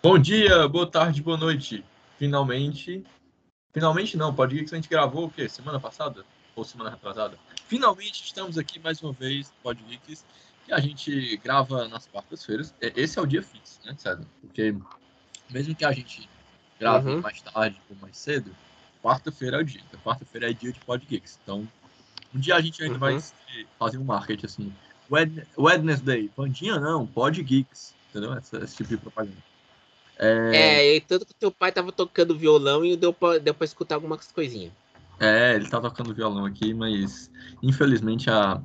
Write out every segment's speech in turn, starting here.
Bom dia, boa tarde, boa noite. Finalmente. Finalmente não, pode ir que a gente gravou o quê? Semana passada? Ou semana retrasada? Finalmente estamos aqui mais uma vez no Pod Geeks, que a gente grava nas quartas-feiras. Esse é o dia fixo, né, César? Porque mesmo que a gente grave uhum. mais tarde ou mais cedo, quarta-feira é o dia. Então, quarta-feira é dia de Pod Geeks. Então, um dia a gente ainda uhum. vai fazer um marketing assim. Wednesday, Pandinha não, Pod Geeks. Entendeu? Esse, esse tipo de propaganda. É... é, e tanto que teu pai tava tocando violão e deu pra, deu pra escutar algumas coisinhas. É, ele tá tocando violão aqui, mas infelizmente a,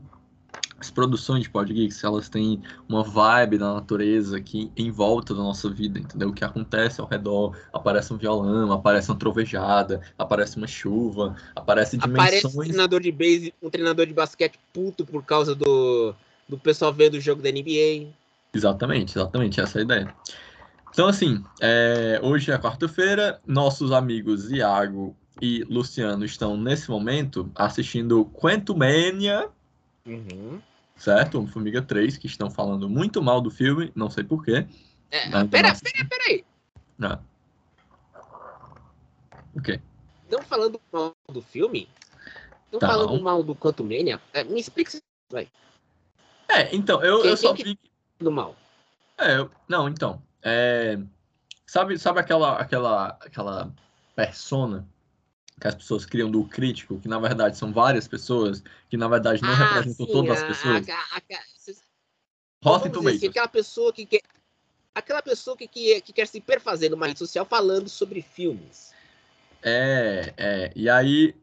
as produções de Podgeeks, elas têm uma vibe da natureza aqui em volta da nossa vida, entendeu? O que acontece ao redor, aparece um violão, aparece uma trovejada, aparece uma chuva, aparece dimensões... Aparece um treinador de base, um treinador de basquete puto por causa do, do pessoal vendo o jogo da NBA. Exatamente, exatamente, essa é a ideia. Então, assim, é, hoje é quarta-feira, nossos amigos Iago e Luciano estão, nesse momento, assistindo Quantumania, uhum. certo? Homem-Formiga 3, que estão falando muito mal do filme, não sei porquê. É, pera, pera, pera aí. Ah. O quê? Estão falando mal do filme? Estão tá. falando mal do Quantumania? É, me explica isso, vai. É, então, eu, eu só vi... Do mal. É, eu... não, então, é, sabe, sabe aquela, aquela, aquela persona que as pessoas criam do crítico, que na verdade são várias pessoas, que na verdade não ah, representam sim, todas as pessoas? A, a, a, Rotten Tomatoes. Assim, aquela pessoa que quer, aquela pessoa que, que, que quer se perfazer numa rede social falando sobre filmes. É, é. E aí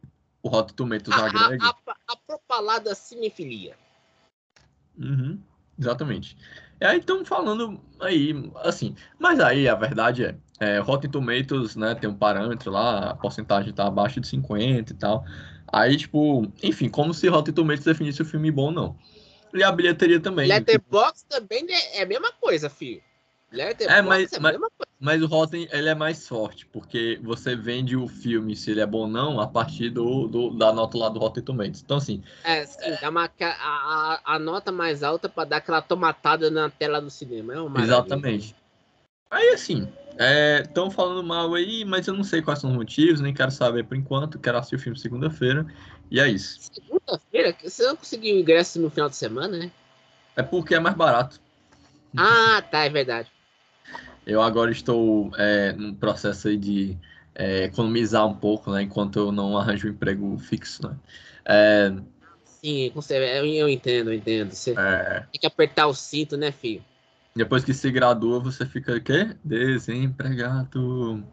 o Rotten Tomatoes a, agrega... A, a, a propalada cinefilia. Uhum, exatamente. E aí estão falando aí, assim, mas aí a verdade é, é, Rotten Tomatoes, né, tem um parâmetro lá, a porcentagem tá abaixo de 50 e tal. Aí, tipo, enfim, como se Rotten Tomatoes definisse o filme bom, não. E a bilheteria também. Letterboxd tipo... também é a mesma coisa, filho. É, mas, é mas, mas, o Rotten ele é mais forte, porque você vende o filme, se ele é bom ou não, a partir do, do da nota lá do Rotten Tomatoes. Então, assim. É, sim, é... Uma, a, a, nota mais alta para dar aquela tomatada na tela do cinema. É Exatamente. Aí, assim, estão é, falando mal aí, mas eu não sei quais são os motivos, nem quero saber por enquanto. Quero assistir o filme segunda-feira. E é isso. Segunda-feira? Você não conseguiu ingresso no final de semana, né? É porque é mais barato. Ah, tá, é verdade. Eu agora estou é, num processo de é, economizar um pouco, né? Enquanto eu não arranjo um emprego fixo, né? É... Sim, eu entendo, eu entendo. Você é... tem que apertar o cinto, né, filho? Depois que se gradua, você fica o quê? Desempregado.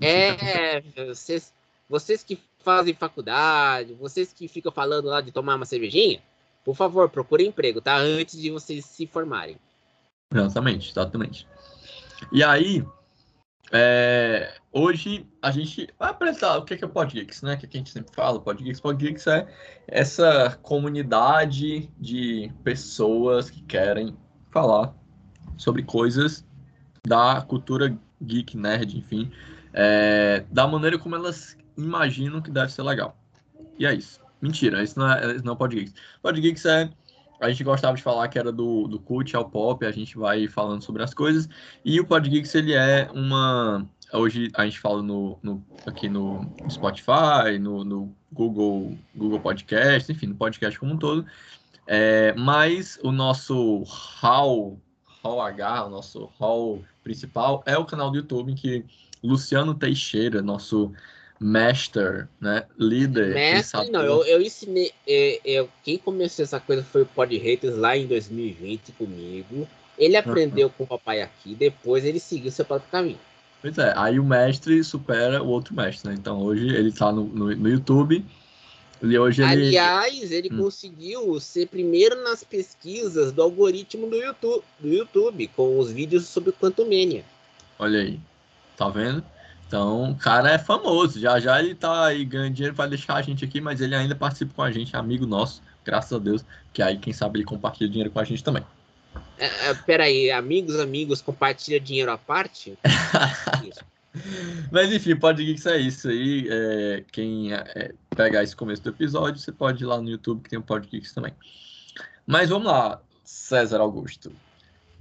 É, vocês, vocês que fazem faculdade, vocês que ficam falando lá de tomar uma cervejinha, por favor, procure emprego, tá? Antes de vocês se formarem. Exatamente, exatamente. E aí, é, hoje a gente vai apresentar o que é o Podgeeks, né? Que a gente sempre fala, Podgeeks. Podgeeks é essa comunidade de pessoas que querem falar sobre coisas da cultura geek, nerd, enfim, é, da maneira como elas imaginam que deve ser legal. E é isso. Mentira, isso não é, isso não é Podgeeks. Podgeeks é a gente gostava de falar que era do, do cult ao pop, a gente vai falando sobre as coisas. E o Podgeeks, ele é uma. Hoje a gente fala no, no aqui no Spotify, no, no, Google, Google Podcast, enfim, no podcast como um todo. É, mas o nosso hall, hall H, o nosso hall principal, é o canal do YouTube em que Luciano Teixeira, nosso master, né? Líder. Mestre, não, eu, eu ensinei. Eu, eu, quem começou essa coisa foi o Pod Haters lá em 2020 comigo. Ele aprendeu uhum. com o papai aqui, depois ele seguiu seu próprio caminho. Pois é, aí o mestre supera o outro mestre, né? Então hoje ele tá no, no, no YouTube. E hoje ele... Aliás, ele hum. conseguiu ser primeiro nas pesquisas do algoritmo do YouTube, do YouTube com os vídeos sobre Quantumania. Olha aí, tá vendo? Então, o cara é famoso. Já já ele tá aí ganhando dinheiro para deixar a gente aqui, mas ele ainda participa com a gente, é amigo nosso, graças a Deus. Que aí, quem sabe, ele compartilha dinheiro com a gente também. É, é, peraí, amigos, amigos, compartilha dinheiro à parte? Mas enfim, pode que é isso aí. É, quem é, pegar esse começo do episódio, você pode ir lá no YouTube que tem um podcast também. Mas vamos lá, César Augusto.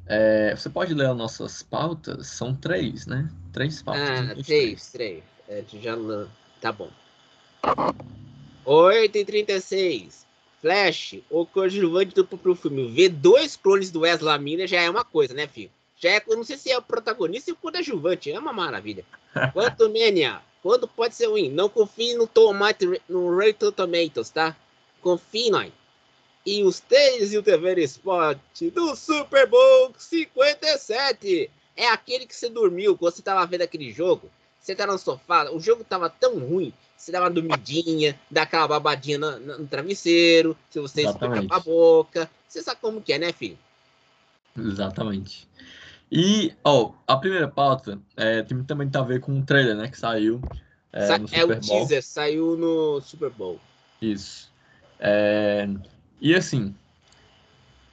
É, você pode ler as nossas pautas? São três, né? Três pautas. Ah, três, três. É, já Tá bom. 8 e 36. Flash, o coadjuvante do pro filme. Ver dois clones do Wesley Miller já é uma coisa, né, filho? Já é, eu não sei se é o protagonista e o coadjuvante. É uma maravilha. Quanto Mania, quando pode ser ruim? Não confie no tomate, no Rotten Tomatoes, tá? Confie nós. E os três e o TV Spot do Super Bowl 57. É aquele que você dormiu quando você tava vendo aquele jogo. Você tá no sofá, o jogo tava tão ruim, você dá uma dormidinha, dá aquela babadinha no, no travesseiro, se você explicar a boca. Você sabe como que é, né, filho? Exatamente. E, ó, a primeira pauta é, tem também tá a ver com um trailer, né, que saiu é, Sa no Super é o Bowl. teaser, saiu no Super Bowl. Isso. É, e assim,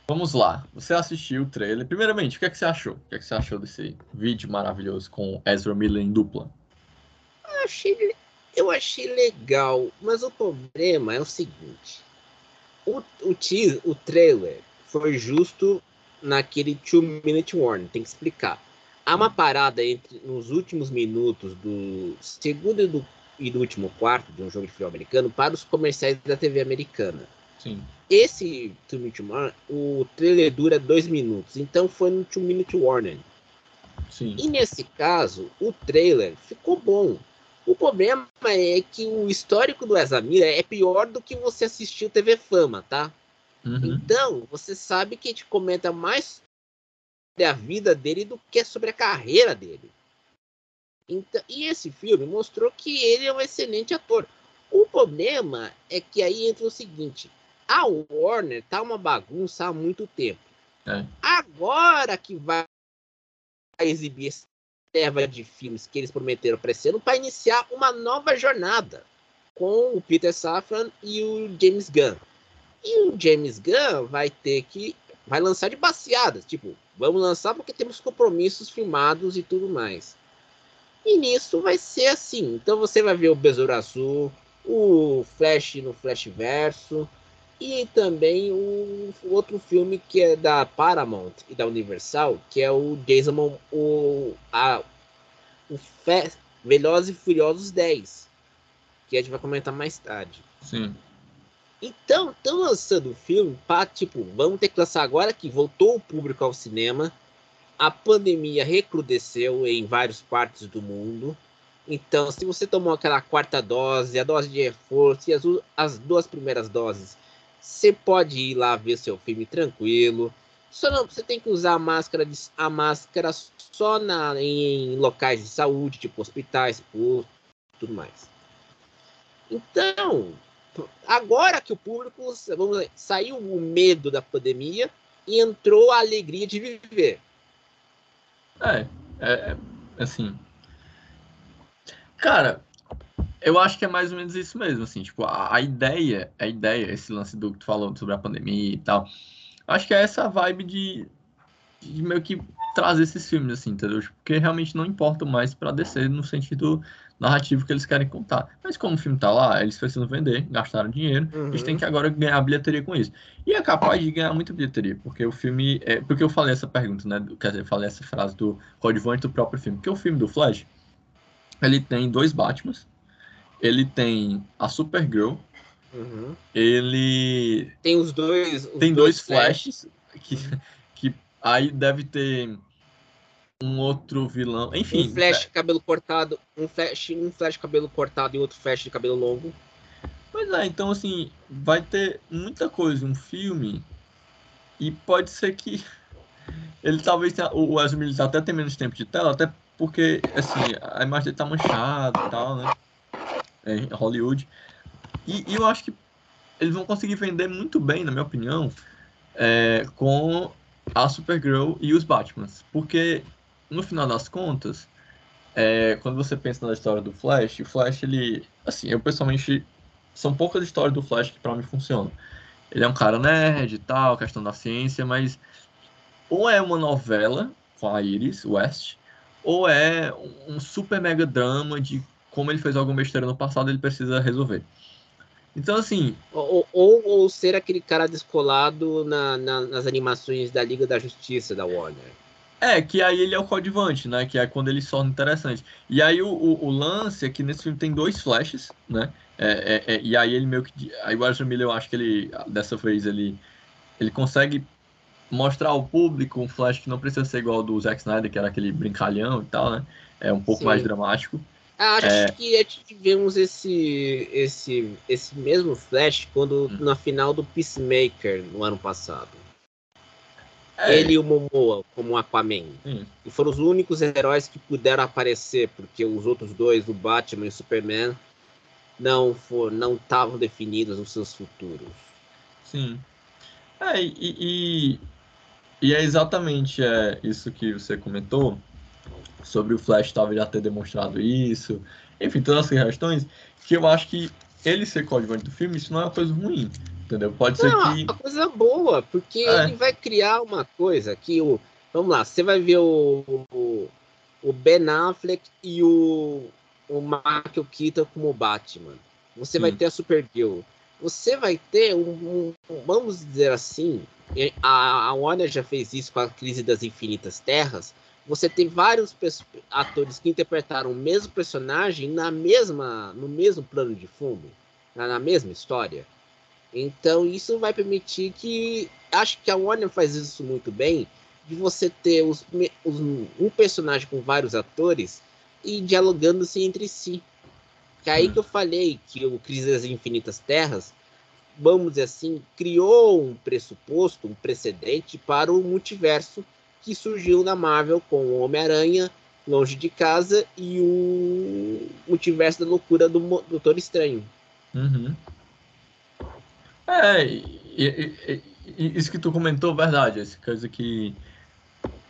vamos lá. Você assistiu o trailer. Primeiramente, o que, é que você achou? O que, é que você achou desse vídeo maravilhoso com Ezra Miller em dupla? Eu achei, eu achei legal, mas o problema é o seguinte. O, o, teaser, o trailer foi justo naquele two minute warning, tem que explicar. Há uma parada entre nos últimos minutos do segundo e do, e do último quarto de um jogo de futebol americano para os comerciais da TV americana. Sim. Esse two minute warning, o trailer dura dois minutos, então foi no two minute warning. Sim. E nesse caso, o trailer ficou bom. O problema é que o histórico do Ezamira é pior do que você assistiu TV Fama, tá? Uhum. Então, você sabe que a gente comenta mais sobre a vida dele do que sobre a carreira dele. Então, e esse filme mostrou que ele é um excelente ator. O problema é que aí entra o seguinte: a Warner tá uma bagunça há muito tempo. É. Agora que vai exibir essa leva de filmes que eles prometeram para esse ano para iniciar uma nova jornada com o Peter Safran e o James Gunn. E o James Gunn vai ter que vai lançar de baseadas, tipo, vamos lançar porque temos compromissos filmados e tudo mais. E nisso vai ser assim. Então você vai ver o Besouro Azul, o Flash no Flash Verso e também o, o outro filme que é da Paramount e da Universal, que é o Jason o a o Fe, Velozes e Furiosos 10, que a gente vai comentar mais tarde. Sim. Então, estão lançando o filme para, tipo, vamos ter que lançar agora que voltou o público ao cinema. A pandemia recrudesceu em várias partes do mundo. Então, se você tomou aquela quarta dose, a dose de reforço e as, as duas primeiras doses, você pode ir lá ver seu filme tranquilo. Só não, você tem que usar a máscara, de, a máscara só na, em locais de saúde, tipo hospitais, tudo mais. Então, agora que o público, vamos dizer, saiu o medo da pandemia e entrou a alegria de viver. É, é, é, assim. Cara, eu acho que é mais ou menos isso mesmo, assim, tipo, a, a ideia, a ideia, esse lance do que tu falou sobre a pandemia e tal, acho que é essa vibe de, de meio que trazer esses filmes, assim, entendeu? Porque realmente não importa mais para descer no sentido narrativo que eles querem contar. Mas como o filme tá lá, eles precisam vender, gastaram dinheiro, uhum. eles têm que agora ganhar bilheteria com isso. E é capaz de ganhar muita bilheteria, porque o filme. É, porque eu falei essa pergunta, né? Quer dizer, eu falei essa frase do coadjuvante do próprio filme. Porque o filme do Flash, ele tem dois Batmans, ele tem a Supergirl, uhum. ele. Tem os dois. Os tem dois, dois Flashes, que, que aí deve ter um outro vilão. Enfim. Um flash de cabelo cortado, um flash, um flash de cabelo cortado e outro flash de cabelo longo. Pois é, então assim, vai ter muita coisa, um filme. E pode ser que ele talvez tenha, o Miller até tenha menos tempo de tela, até porque assim, a imagem dele tá manchada e tal, né? É, Hollywood. E, e, eu acho que eles vão conseguir vender muito bem, na minha opinião, é, com a Supergirl e os Batmans. Porque no final das contas, é, quando você pensa na história do Flash, o Flash, ele. Assim, eu pessoalmente. São poucas histórias do Flash que para mim funcionam. Ele é um cara nerd e tal, questão da ciência, mas. Ou é uma novela com a Iris West, ou é um super mega drama de como ele fez alguma besteira no passado ele precisa resolver. Então, assim. Ou, ou, ou ser aquele cara descolado na, na, nas animações da Liga da Justiça da Warner. É, que aí ele é o coadjuvante, né? Que é quando ele se torna interessante. E aí o, o, o, lance é que nesse filme tem dois flashes, né? É, é, é, e aí ele meio que. Aí o Ezra Miller, eu acho que ele, dessa vez, ele, ele consegue mostrar ao público um flash que não precisa ser igual ao do Zack Snyder, que era aquele brincalhão e tal, né? É um pouco Sim. mais dramático. Ah, acho é... que tivemos esse, esse, esse mesmo flash quando hum. na final do Peacemaker no ano passado. É. Ele e o Momoa como Aquaman. Hum. E foram os únicos heróis que puderam aparecer, porque os outros dois, o Batman e o Superman, não for, não estavam definidos os seus futuros. Sim. É, e, e, e, é exatamente é, isso que você comentou sobre o Flash talvez já ter demonstrado isso. Enfim, todas essas questões que eu acho que ele ser coadjuvante do filme, isso não é uma coisa ruim. Entendeu? Pode não, ser que. Uma coisa boa, porque é. ele vai criar uma coisa que o. Vamos lá, você vai ver o, o, o Ben Affleck e o, o Michael Keaton como Batman. Você Sim. vai ter a Supergirl. Você vai ter um, um, vamos dizer assim, a, a Warner já fez isso com a crise das infinitas terras. Você tem vários atores que interpretaram o mesmo personagem na mesma, no mesmo plano de fundo, na, na mesma história. Então isso vai permitir que. Acho que a Warner faz isso muito bem, de você ter os, os, um personagem com vários atores e dialogando-se entre si. Que é aí hum. que eu falei que o Crise das Infinitas Terras, vamos dizer assim, criou um pressuposto, um precedente para o multiverso que surgiu na Marvel com o Homem-Aranha, Longe de Casa e o multiverso da loucura do Doutor Estranho. Uhum. É, e, e, e, isso que tu comentou, verdade, essa coisa que.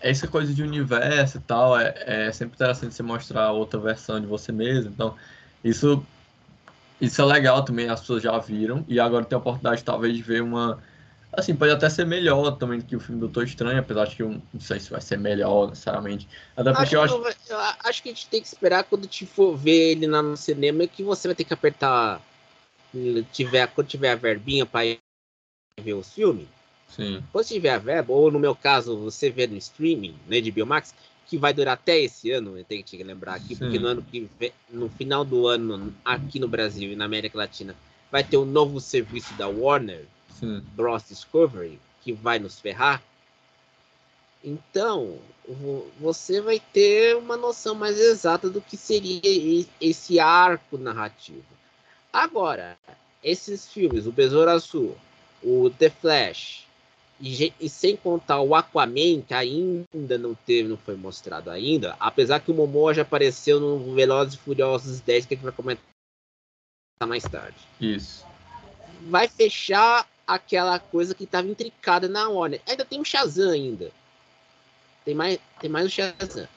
Essa coisa de universo e tal, é, é sempre interessante você mostrar outra versão de você mesmo. Então, isso, isso é legal também, as pessoas já viram, e agora tem a oportunidade talvez de ver uma. Assim, pode até ser melhor também do que o filme Doutor Estranho, apesar de que eu não sei se vai ser melhor necessariamente. Até porque acho eu acho. eu acho que a gente tem que esperar quando te for ver ele no cinema que você vai ter que apertar tiver, quando tiver a verbinha para ver os filmes, Sim. quando tiver a verba, ou no meu caso, você vê no streaming, né, de Biomax, que vai durar até esse ano, eu tenho que lembrar aqui, Sim. porque no ano que vem, no final do ano, aqui no Brasil e na América Latina, vai ter um novo serviço da Warner, Sim. Bros Discovery, que vai nos ferrar. Então, você vai ter uma noção mais exata do que seria esse arco narrativo. Agora, esses filmes, o Besouro Azul, o The Flash, e, e, sem contar o Aquaman, que ainda não teve, não foi mostrado ainda, apesar que o Momoa já apareceu no Velozes e Furiosos 10, que a gente vai comentar mais tarde. Isso. Vai fechar aquela coisa que estava intricada na Warner. Ainda tem o Shazam ainda. Tem mais, tem mais o Shazam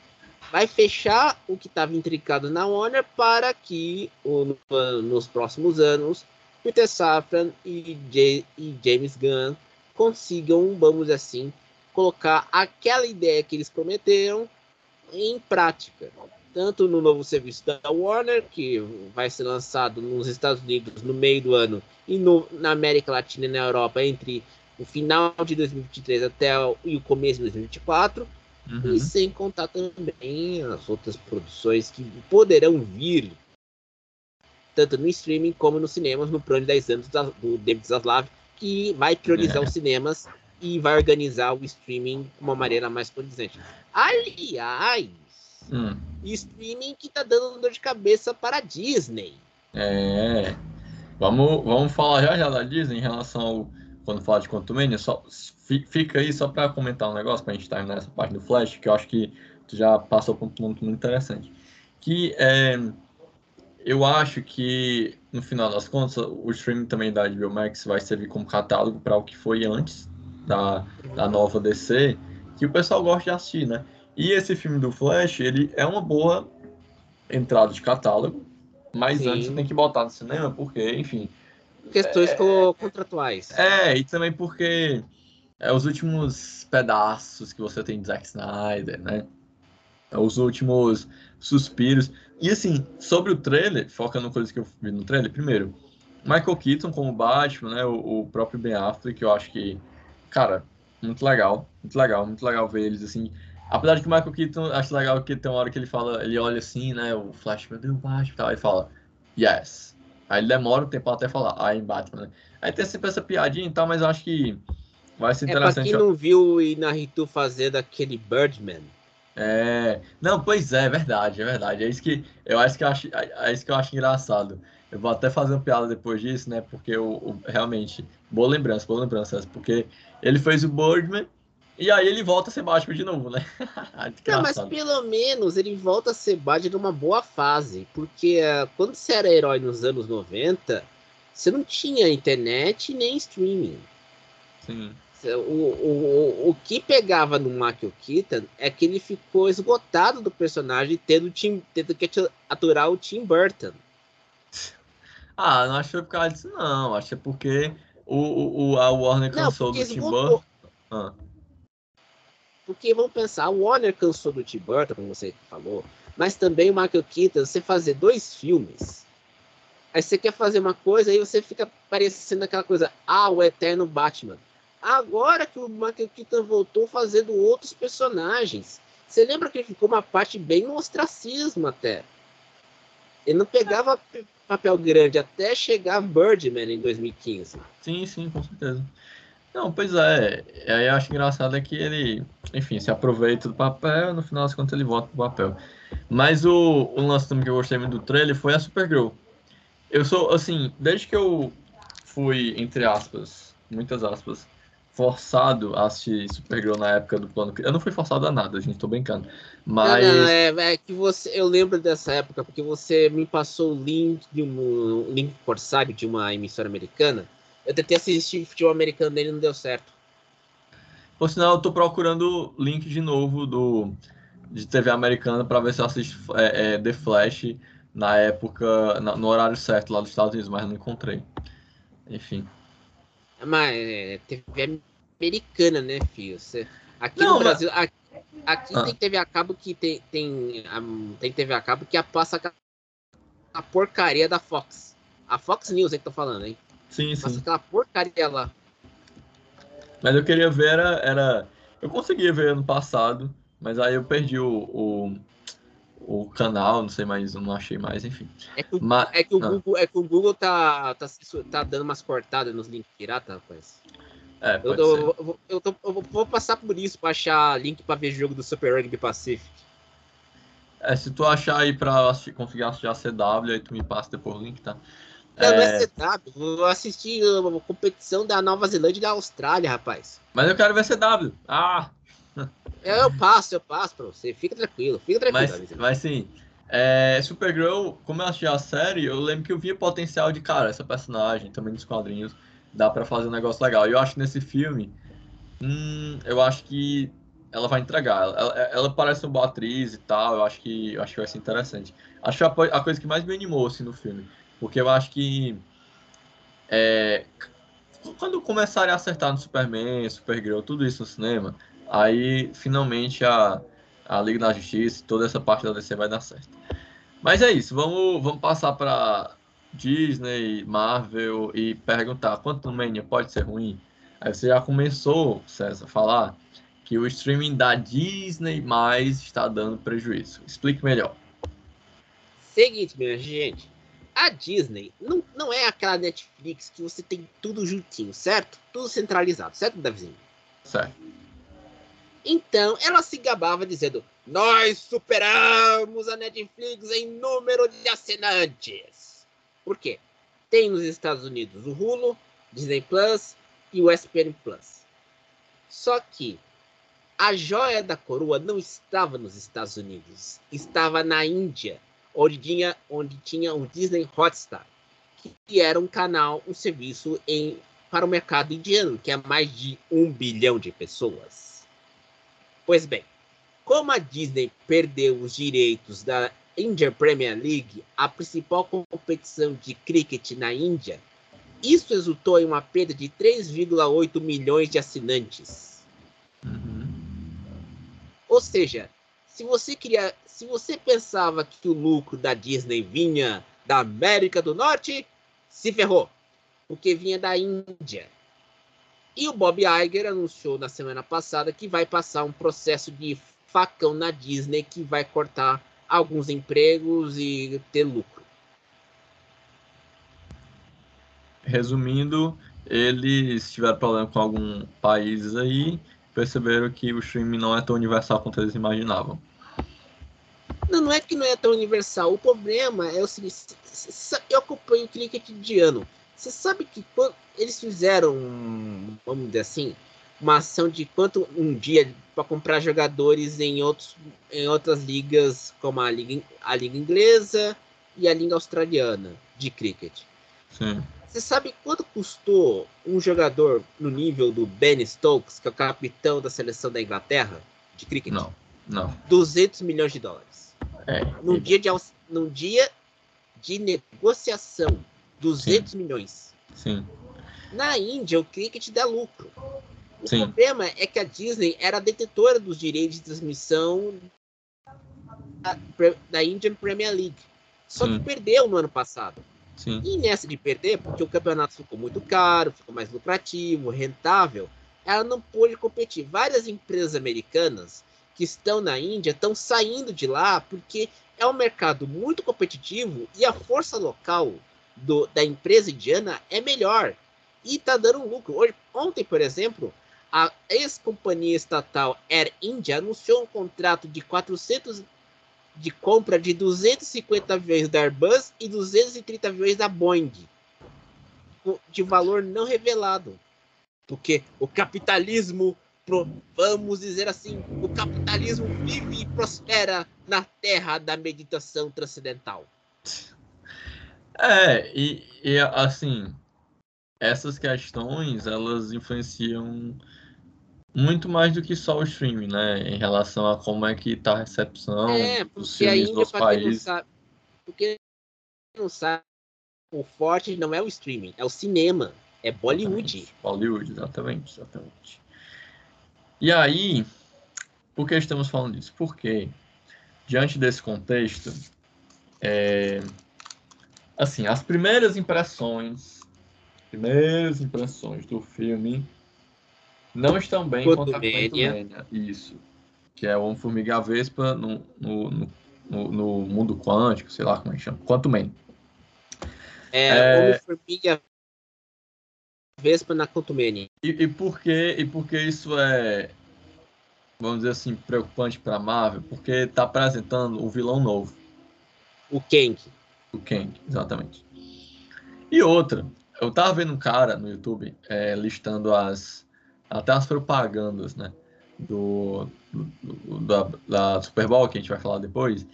vai fechar o que estava intricado na Warner para que o, nos próximos anos Peter Safran e, J, e James Gunn consigam, vamos assim, colocar aquela ideia que eles prometeram em prática. Tanto no novo serviço da Warner, que vai ser lançado nos Estados Unidos no meio do ano, e no, na América Latina e na Europa entre o final de 2023 até o, e o começo de 2024, Uhum. E sem contar também as outras produções que poderão vir tanto no streaming como nos cinemas no plano de 10 anos do David Zaslav, que vai priorizar é. os cinemas e vai organizar o streaming de uma maneira mais condizente. Aliás, hum. streaming que tá dando dor de cabeça para a Disney. É. Vamos, vamos falar já já da Disney em relação ao quando falar de Quantumania, só fica aí só para comentar um negócio, para a gente estar nessa parte do Flash, que eu acho que tu já passou por um ponto muito interessante. Que é, eu acho que, no final das contas, o streaming também da HBO Max vai servir como catálogo para o que foi antes da, da nova DC, que o pessoal gosta de assistir, né? E esse filme do Flash, ele é uma boa entrada de catálogo, mas Sim. antes tem que botar no cinema, porque, enfim, questões é, contratuais. É, e também porque é os últimos pedaços que você tem de Zack Snyder, né? É os últimos suspiros. E assim, sobre o trailer, focando no coisas que eu vi no trailer, primeiro, Michael Keaton como Batman, né? O, o, próprio Ben Affleck, eu acho que, cara, muito legal, muito legal, muito legal ver eles assim. Apesar de que o Michael Keaton, acho legal que tem uma hora que ele fala, ele olha assim, né? O Flash, meu Deus, Batman, e tal, e fala, yes. Aí ele demora um tempo até falar, I'm Batman, né? Aí tem sempre essa piadinha e tal, mas eu acho que vai ser interessante. É pra quem não viu o Inaritu fazer daquele Birdman. É, não, pois é, é verdade, é verdade. É isso que eu acho que eu acho, é isso que eu acho engraçado. Eu vou até fazer uma piada depois disso, né? Porque eu, realmente, boa lembrança, boa lembrança, porque ele fez o Birdman e aí ele volta a ser Batman de novo, né? não, mas pelo menos ele volta a ser Batman numa boa fase, porque uh, quando você era herói nos anos 90, você não tinha internet nem streaming. Sim. O, o, o que pegava no Michael Keaton é que ele ficou esgotado do personagem tendo, Tim, tendo que aturar o Tim Burton. Ah, não acho que foi por causa disso, não. Acho que é porque o, o, a Warner cansou do Tim Burton. Ah. Porque vamos pensar, o Warner cansou do Tim Burton, como você falou, mas também o Michael Keaton, você fazer dois filmes, aí você quer fazer uma coisa, aí você fica parecendo aquela coisa, ah, o eterno Batman. Agora que o Michael Keaton voltou fazendo outros personagens. Você lembra que ele ficou uma parte bem no ostracismo até. Ele não pegava papel grande até chegar Birdman em 2015. Sim, sim, com certeza. Não, pois é. E aí eu acho engraçado é que ele, enfim, se aproveita do papel no final das contas ele volta pro papel. Mas o, o lance também que eu gostei muito do trailer foi a Supergirl. Eu sou, assim, desde que eu fui, entre aspas, muitas aspas, forçado a assistir Supergirl na época do plano. Eu não fui forçado a nada, gente, tô brincando. Mas. Não, não, é, é, que você. Eu lembro dessa época, porque você me passou o link de um link por sabe, de uma emissora americana. Eu tentei assistir futebol americano dele e não deu certo. Por sinal, eu tô procurando link de novo do de TV americana para ver se eu assisto é, é, The Flash na época, na, no horário certo lá dos Estados Unidos, mas não encontrei. Enfim. Mas é, TV americana, né, filho? Você, aqui não, no Brasil, mas... aqui, aqui ah. tem TV a cabo que tem, tem, tem TV a cabo que passa a porcaria da Fox. A Fox News é que tô falando, hein? Sim, passa sim. aquela porcaria lá. Mas eu queria ver, era, era. Eu conseguia ver ano passado, mas aí eu perdi o, o, o canal, não sei mais, não achei mais, enfim. É que o, Mas, é que o, ah. Google, é que o Google tá, tá, tá dando umas cortadas nos links pirata, rapaz. É, eu, eu, eu, eu, tô, eu, vou passar por isso pra achar link pra ver jogo do Super Rugby Pacific. É, se tu achar aí pra conseguir assistir a CW, aí tu me passa depois o link, tá? Não, é... não é CW, vou assistir uma competição da Nova Zelândia e da Austrália, rapaz. Mas eu quero ver CW. Ah! Eu passo, eu passo pra você. Fica tranquilo, fica tranquilo. Mas, mas sim, é, Supergirl, como eu achei a série, eu lembro que eu via potencial de, cara, essa personagem, também nos quadrinhos, dá para fazer um negócio legal. E eu acho que nesse filme, hum, eu acho que ela vai entregar. Ela, ela, parece uma boa atriz e tal, eu acho que, eu acho que vai ser interessante. Acho a, a coisa que mais me animou, assim, no filme. Porque eu acho que é, quando começarem a acertar no Superman, Supergirl, tudo isso no cinema, aí finalmente a, a Liga da Justiça, toda essa parte da DC vai dar certo. Mas é isso, vamos, vamos passar para Disney, Marvel e perguntar quanto Mania pode ser ruim. Aí você já começou, César, a falar que o streaming da Disney mais está dando prejuízo. Explique melhor. Seguinte, minha gente. A Disney não, não é aquela Netflix que você tem tudo juntinho, certo? Tudo centralizado, certo, Davizinho? Certo. Então, ela se gabava dizendo: Nós superamos a Netflix em número de assinantes. Por quê? Tem nos Estados Unidos o Hulu, Disney Plus e o ESPN Plus. Só que a joia da coroa não estava nos Estados Unidos, estava na Índia, onde tinha, onde tinha o Disney Hotstar, que era um canal, um serviço em, para o mercado indiano, que é mais de um bilhão de pessoas. Pois bem, como a Disney perdeu os direitos da Indian Premier League, a principal competição de cricket na Índia, isso resultou em uma perda de 3,8 milhões de assinantes. Uhum. Ou seja, se você queria, se você pensava que o lucro da Disney vinha da América do Norte, se ferrou. porque vinha da Índia. E o Bob Iger anunciou na semana passada que vai passar um processo de facão na Disney que vai cortar alguns empregos e ter lucro. Resumindo, eles tiveram problema com alguns países aí, perceberam que o streaming não é tão universal quanto eles imaginavam. Não, não é que não é tão universal. O problema é o seguinte: eu acompanho o cricket de ano. Você sabe que quando eles fizeram, vamos dizer assim, uma ação de quanto um dia para comprar jogadores em, outros, em outras ligas, como a liga, a liga inglesa e a liga australiana de cricket. Sim. Você sabe quanto custou um jogador no nível do Ben Stokes, que é o capitão da seleção da Inglaterra de cricket? Não, não. 200 milhões de dólares. É, Num dia de, num dia de negociação, 200 Sim. milhões. sim, Na Índia, o cricket dá lucro. O Sim. problema é que a Disney era detetora dos direitos de transmissão da, da Indian Premier League. Só Sim. que perdeu no ano passado. Sim, E nessa de perder, porque o campeonato ficou muito caro, ficou mais lucrativo, rentável, ela não pôde competir. Várias empresas americanas que estão na Índia estão saindo de lá porque é um mercado muito competitivo e a força local do, da empresa indiana é melhor e está dando lucro. Hoje, ontem, por exemplo, a ex-companhia estatal Air India anunciou um contrato de 400 de compra de 250 aviões da Airbus e 230 aviões da Boeing, de valor não revelado. Porque o capitalismo, vamos dizer assim, o capitalismo vive e prospera na terra da meditação transcendental. É, e, e assim, essas questões, elas influenciam muito mais do que só o streaming, né? Em relação a como é que tá a recepção é, dos filmes nos países. sabe, porque não sabe, o forte não é o streaming, é o cinema, é Bollywood. Exatamente. Bollywood, exatamente, exatamente. E aí, por que estamos falando disso? Porque, diante desse contexto, é, assim, as primeiras impressões, primeiras impressões do filme não estão bem quanto a Quantumania. Quantumania. Isso. Que é o Homem-Formiga Vespa no, no, no, no- mundo quântico, sei lá como é que chama. Quantumania. É, É. Homem-Formiga Vespa na Contumene. E, e por que e por que isso é, vamos dizer assim, preocupante para Marvel? Porque está apresentando o vilão novo, O Kang. o Kang, exatamente. E outra, eu tava vendo um cara no YouTube é, listando as até as propagandas, né, do, do- da, da Super Bowl que a gente vai falar depois,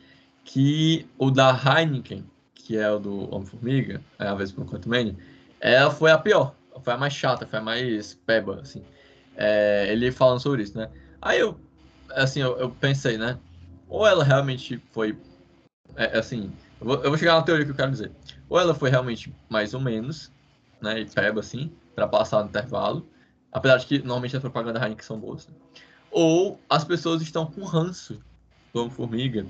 que o da Heineken, que é o do Homem-Formiga, é a vez por Quantumania, ela foi a pior, foi a mais chata, foi a mais peba, assim. É, ele falando sobre isso, né? Aí eu, assim, eu, eu pensei, né? Ou ela realmente foi, é, assim, eu vou, eu vou chegar na teoria que eu quero dizer. Ou ela foi realmente mais ou menos, né? E peba, assim, para passar no intervalo. Apesar de que normalmente as propagandas da Heineken são boas. né? Ou as pessoas estão com ranço do Homem-Formiga.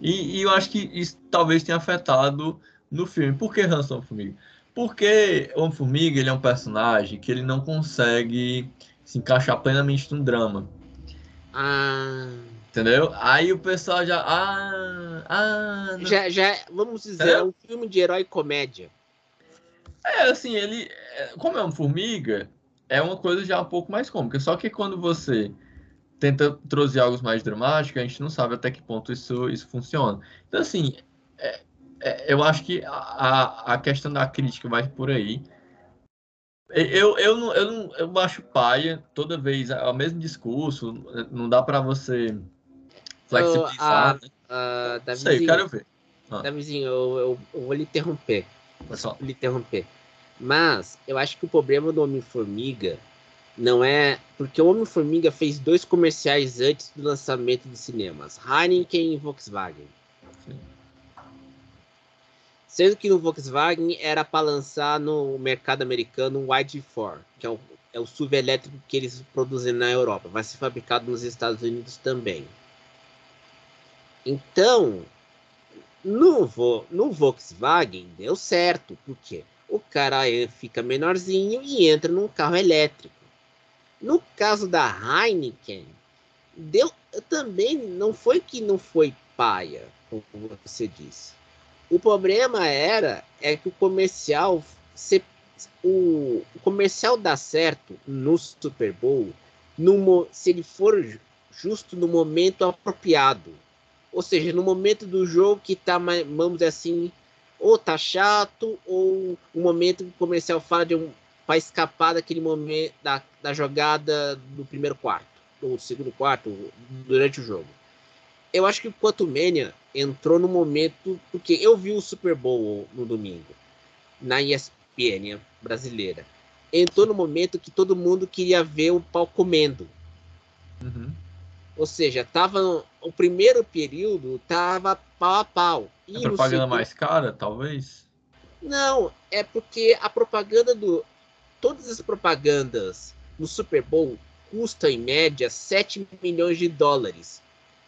E, e eu acho que isso talvez tenha afetado no filme. Por que ranço do Homem-Formiga? Porque o Homem-Formiga ele é um personagem que ele não consegue se encaixar plenamente num drama. Ah, Entendeu? Aí o pessoal já. Ah, ah. não já, já, vamos dizer, É? é um filme de herói comédia. É, assim, ele. é, Como é um formiga, é uma coisa já um pouco mais cômica. Só que quando você tenta trazer algo mais dramático, a gente não sabe até que ponto isso, isso funciona. Então, assim, é- é, eu acho que a, a- questão da crítica vai por aí. Eu, eu, não, eu, não, eu acho paia toda vez, é o mesmo discurso, não dá pra você flexibilizar. né? Ah, sei, eu Davizinho, quero ver. Davizinho eu, eu, eu vou lhe interromper. Só. lhe interromper. Mas eu acho que o problema do Homem-Formiga não é. Porque o Homem-Formiga fez dois comerciais antes do lançamento dos cinemas: Heineken e Volkswagen. Sendo que no Volkswagen era para lançar no mercado americano um ID4, que é o, é o SUV elétrico que eles produzem na Europa. Vai ser fabricado nos Estados Unidos também. Então, no, no Volkswagen deu certo, porque o cara eh, fica menorzinho e entra num carro elétrico. No caso da Heineken, deu também não foi que não foi paia, como você disse. O problema era é que o comercial se, o, o comercial dá certo no Super Bowl no, se ele for justo no momento apropriado. Ou seja, no momento do jogo que tá, vamos dizer assim, ou tá chato, ou o momento que o comercial fala de um para escapar daquele momento da, da jogada do primeiro quarto, ou segundo quarto, durante o jogo. Eu acho que o Quantumania entrou no momento, porque eu vi o Super Bowl no domingo, na ESPN brasileira. Entrou no momento que todo mundo queria ver o pau comendo. Uhum. Ou seja, tava o primeiro período tava pau a pau. E a propaganda segundo... mais cara, talvez? Não, é porque a propaganda do todas as propagandas no Super Bowl custam em média 7 milhões de dólares.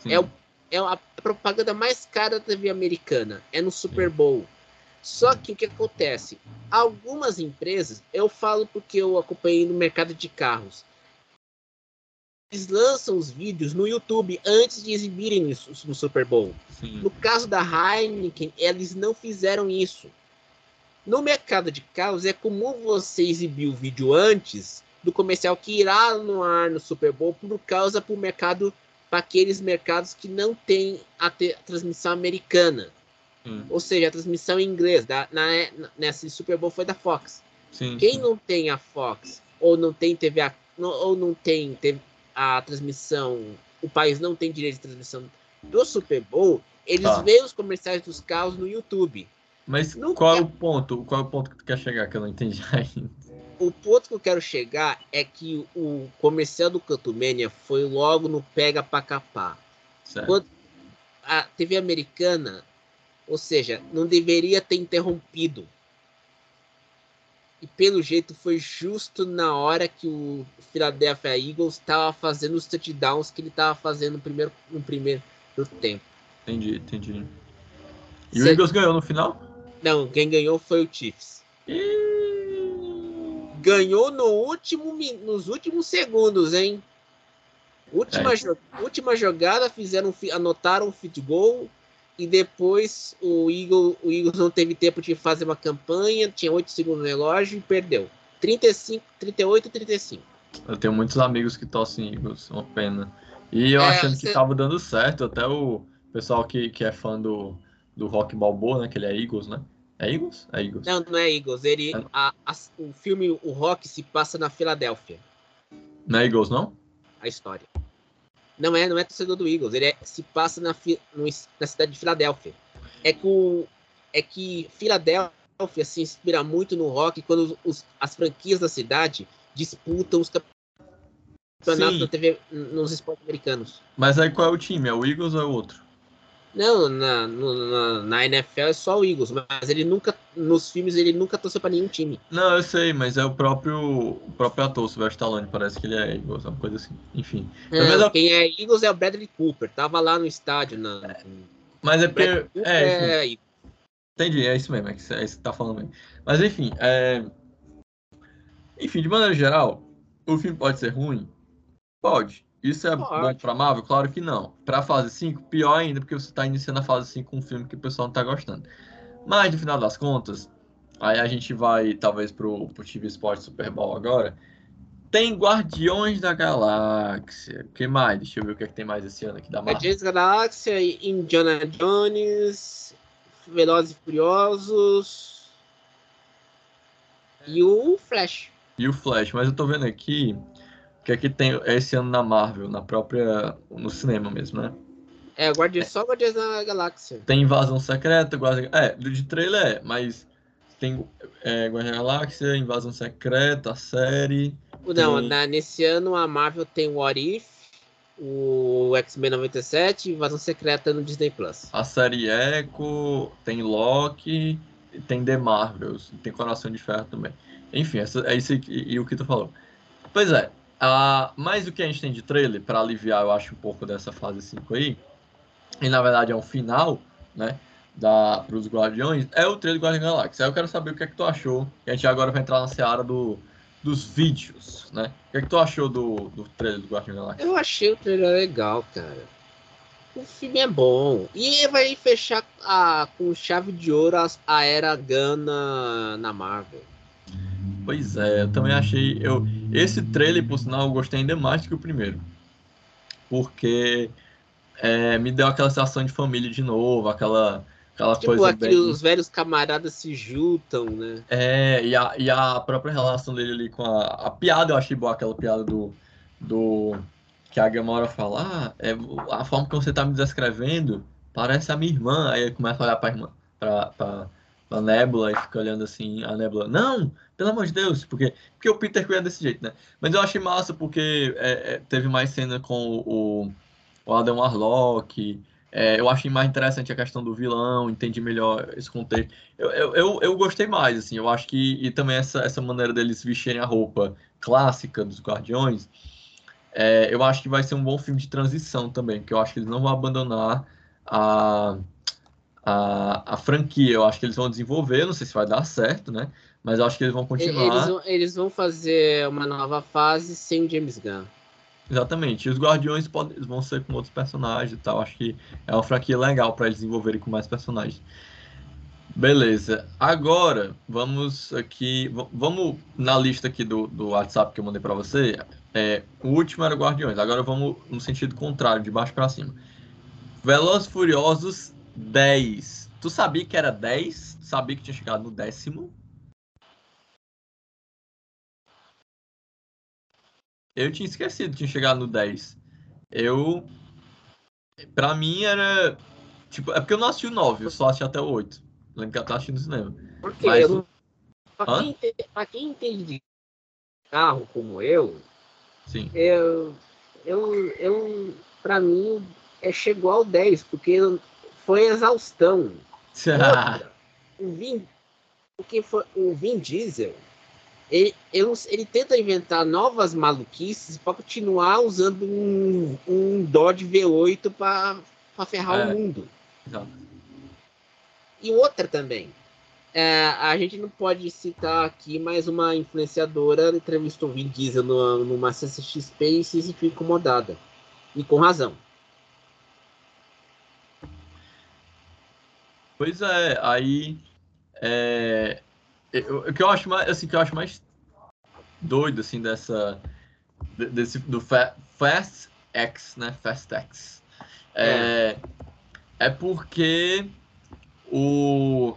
É, o, é a propaganda mais cara da TV americana, é no Super Bowl. Só que o que acontece? Algumas empresas, eu falo porque eu acompanhei no mercado de carros, eles lançam os vídeos no YouTube antes de exibirem isso no Super Bowl. Sim. No caso da Heineken, eles não fizeram isso. No mercado de carros, é comum você exibir o vídeo antes do comercial que irá no ar no Super Bowl por causa para o mercado para aqueles mercados que não têm a, a transmissão americana. Hum. Ou seja, a transmissão em inglês. Da, na, nessa Super Bowl foi da Fox. Sim, Quem sim. não tem a Fox ou não tem TV a, ou não tem TV, a transmissão, o país não tem direito de transmissão do Super Bowl, eles tá. veem os comerciais dos carros no YouTube. Mas não qual quer... é o ponto? Qual é o ponto que tu quer chegar que eu não entendi ainda? O ponto que eu quero chegar é que o comercial do Cantumania foi logo no pega pra capar. Quando a TV americana, ou seja, não deveria ter interrompido e pelo jeito foi justo na hora que o Philadelphia Eagles estava fazendo os touchdowns que ele estava fazendo no primeiro, no primeiro tempo. Entendi, entendi. E o Eagles ganhou no final? Não, quem ganhou foi o Chiefs. E... Ganhou no último, nos últimos segundos, hein? Última, é. jo última jogada, fizeram, anotaram um field goal e depois o Eagles, o Eagles não teve tempo de fazer uma campanha, tinha 8 segundos no relógio e perdeu. 35, 38 35. Eu tenho muitos amigos que torcem Eagles, uma pena. E eu é, achando que tava dando certo, até o pessoal que, que é fã do, do Rock Balboa, né, que ele é Eagles, né? É Eagles? É Eagles. Não, não é Eagles. Ele, é. A, a, o filme O Rock se passa na Filadélfia. Não é Eagles, não? A história. Não é, não é torcedor do Eagles. Ele é, se passa na, no, na cidade de Filadélfia. É que, o, é que Filadélfia se inspira muito no rock quando os, as franquias da cidade disputam os campeonatos da TV nos esportes americanos. Mas aí qual é o time? É o Eagles ou é o outro? Não, na, na, na, NFL é só o Eagles, mas ele nunca, nos filmes, ele nunca torceu pra nenhum time. Não, eu sei, mas é o próprio, o próprio ator, o Sylvester Stallone, parece que ele é Eagles, é uma coisa assim, enfim. Não, quem é Eagles é o Bradley Cooper, tava lá no estádio. Na, é. Mas é porque... É, é, Entendi, é isso mesmo, é isso, é isso que tá falando mesmo. Mas enfim, é... Enfim, de maneira geral, o filme pode ser ruim? Pode. Isso é bom pra Marvel? Claro que não. Pra fase 5, pior ainda, porque você tá iniciando a fase 5 com um filme que o pessoal não tá gostando. Mas, no final das contas, aí a gente vai, talvez, pro, pro TV Sport Super Bowl agora. Tem Guardiões da Galáxia. O que mais? Deixa eu ver o que, é que tem mais esse ano aqui da Marvel. Guardiões da Galáxia, Indiana Jones, Velozes e Furiosos e o Flash. E o Flash, mas eu tô vendo aqui que aqui tem esse ano na Marvel, na própria. no cinema mesmo, né? É, Guardião, só Guardiões da Galáxia. Tem Invasão Secreta, Guardião. É, de trailer é, mas tem é, Guardião da Galáxia, Invasão Secreta, a série. Não, tem... na, nesse ano a Marvel tem o What If, o X-Men 97 e Invasão Secreta no Disney Plus. A série Echo, tem Loki, tem The Marvels, tem Coração de Ferro também. Enfim, essa, é isso e, e o que tu falou. Pois é, Uh, mas o que a gente tem de trailer, para aliviar, eu acho, um pouco dessa fase 5 aí, e na verdade é um final, né? da, pros Guardiões é o trailer do Guardião Galáxia. Aí eu quero saber o que é que tu achou. E a gente agora vai entrar na seara do, dos vídeos, né? O que é que tu achou do, do trailer do Guardião Galáxia? Eu achei o trailer legal, cara. O filme é bom. E vai fechar a, com chave de ouro a, a era Gana na Marvel. Pois é, eu também achei. Eu, esse trailer, por sinal, eu gostei ainda mais do que o primeiro. Porque é, me deu aquela sensação de família de novo, aquela, aquela Tipo, coisa aqui bem... os velhos camaradas se juntam, né? É, e a, e a própria relação dele ali com a, a piada, eu achei boa aquela piada do. do que a Gamora fala, ah, é, a forma que você tá me descrevendo parece a minha irmã. Aí ele começa a olhar pra irmã, pra, pra, pra Nebula e fica olhando assim, a Nebula, não, pelo amor de Deus, porque, porque o Peter Quill é desse jeito, né? Mas eu achei massa porque é, é, teve mais cena com o, o Adam Warlock. É, eu achei mais interessante a questão do vilão, entendi melhor esse contexto. Eu, eu, eu, eu gostei mais, assim, eu acho que. E também essa, essa maneira deles vestirem a roupa clássica dos Guardiões. É, eu acho que vai ser um bom filme de transição também, porque eu acho que eles não vão abandonar a, a, a franquia. Eu acho que eles vão desenvolver, não sei se vai dar certo, né? Mas eu acho que eles vão continuar. Eles vão, eles vão fazer uma nova fase sem James Gunn. Exatamente. E os Guardiões podem, vão ser com outros personagens e tal. Acho que é uma franquia legal para eles desenvolverem com mais personagens. Beleza. Agora, vamos aqui. Vamos na lista aqui do, do WhatsApp que eu mandei para você. É, o último era Guardiões. Agora vamos no sentido contrário, de baixo para cima. Velozes Furiosos 10. Tu sabia que era 10? Sabia que tinha chegado no décimo? Eu tinha esquecido que tinha chegado no 10. Eu. Pra mim era. Tipo, é porque eu não assisti o 9, eu só assisti até o 8. Lembro que eu tava assistindo no cinema. Porque Mas eu o- pra, quem entende, pra quem entende de carro como eu, Sim. eu, eu, eu pra mim, é, chegou ao 10, porque foi exaustão. Outra, o Vin, porque foi, o Vin Diesel, ele, ele, ele tenta inventar novas maluquices para continuar usando um, um Dodge V8 para ferrar É. o mundo. E outra também. é, a gente não pode citar aqui, mas uma influenciadora entrevistou o Vin Diesel numa, numa CCXP e se sentiu incomodada. E com razão. Pois é, aí. É, eu- o que eu acho mais, assim, que eu acho mais doido, assim, dessa. de- Desse, do Fa- Fast X, né? Fast X. É, é porque o.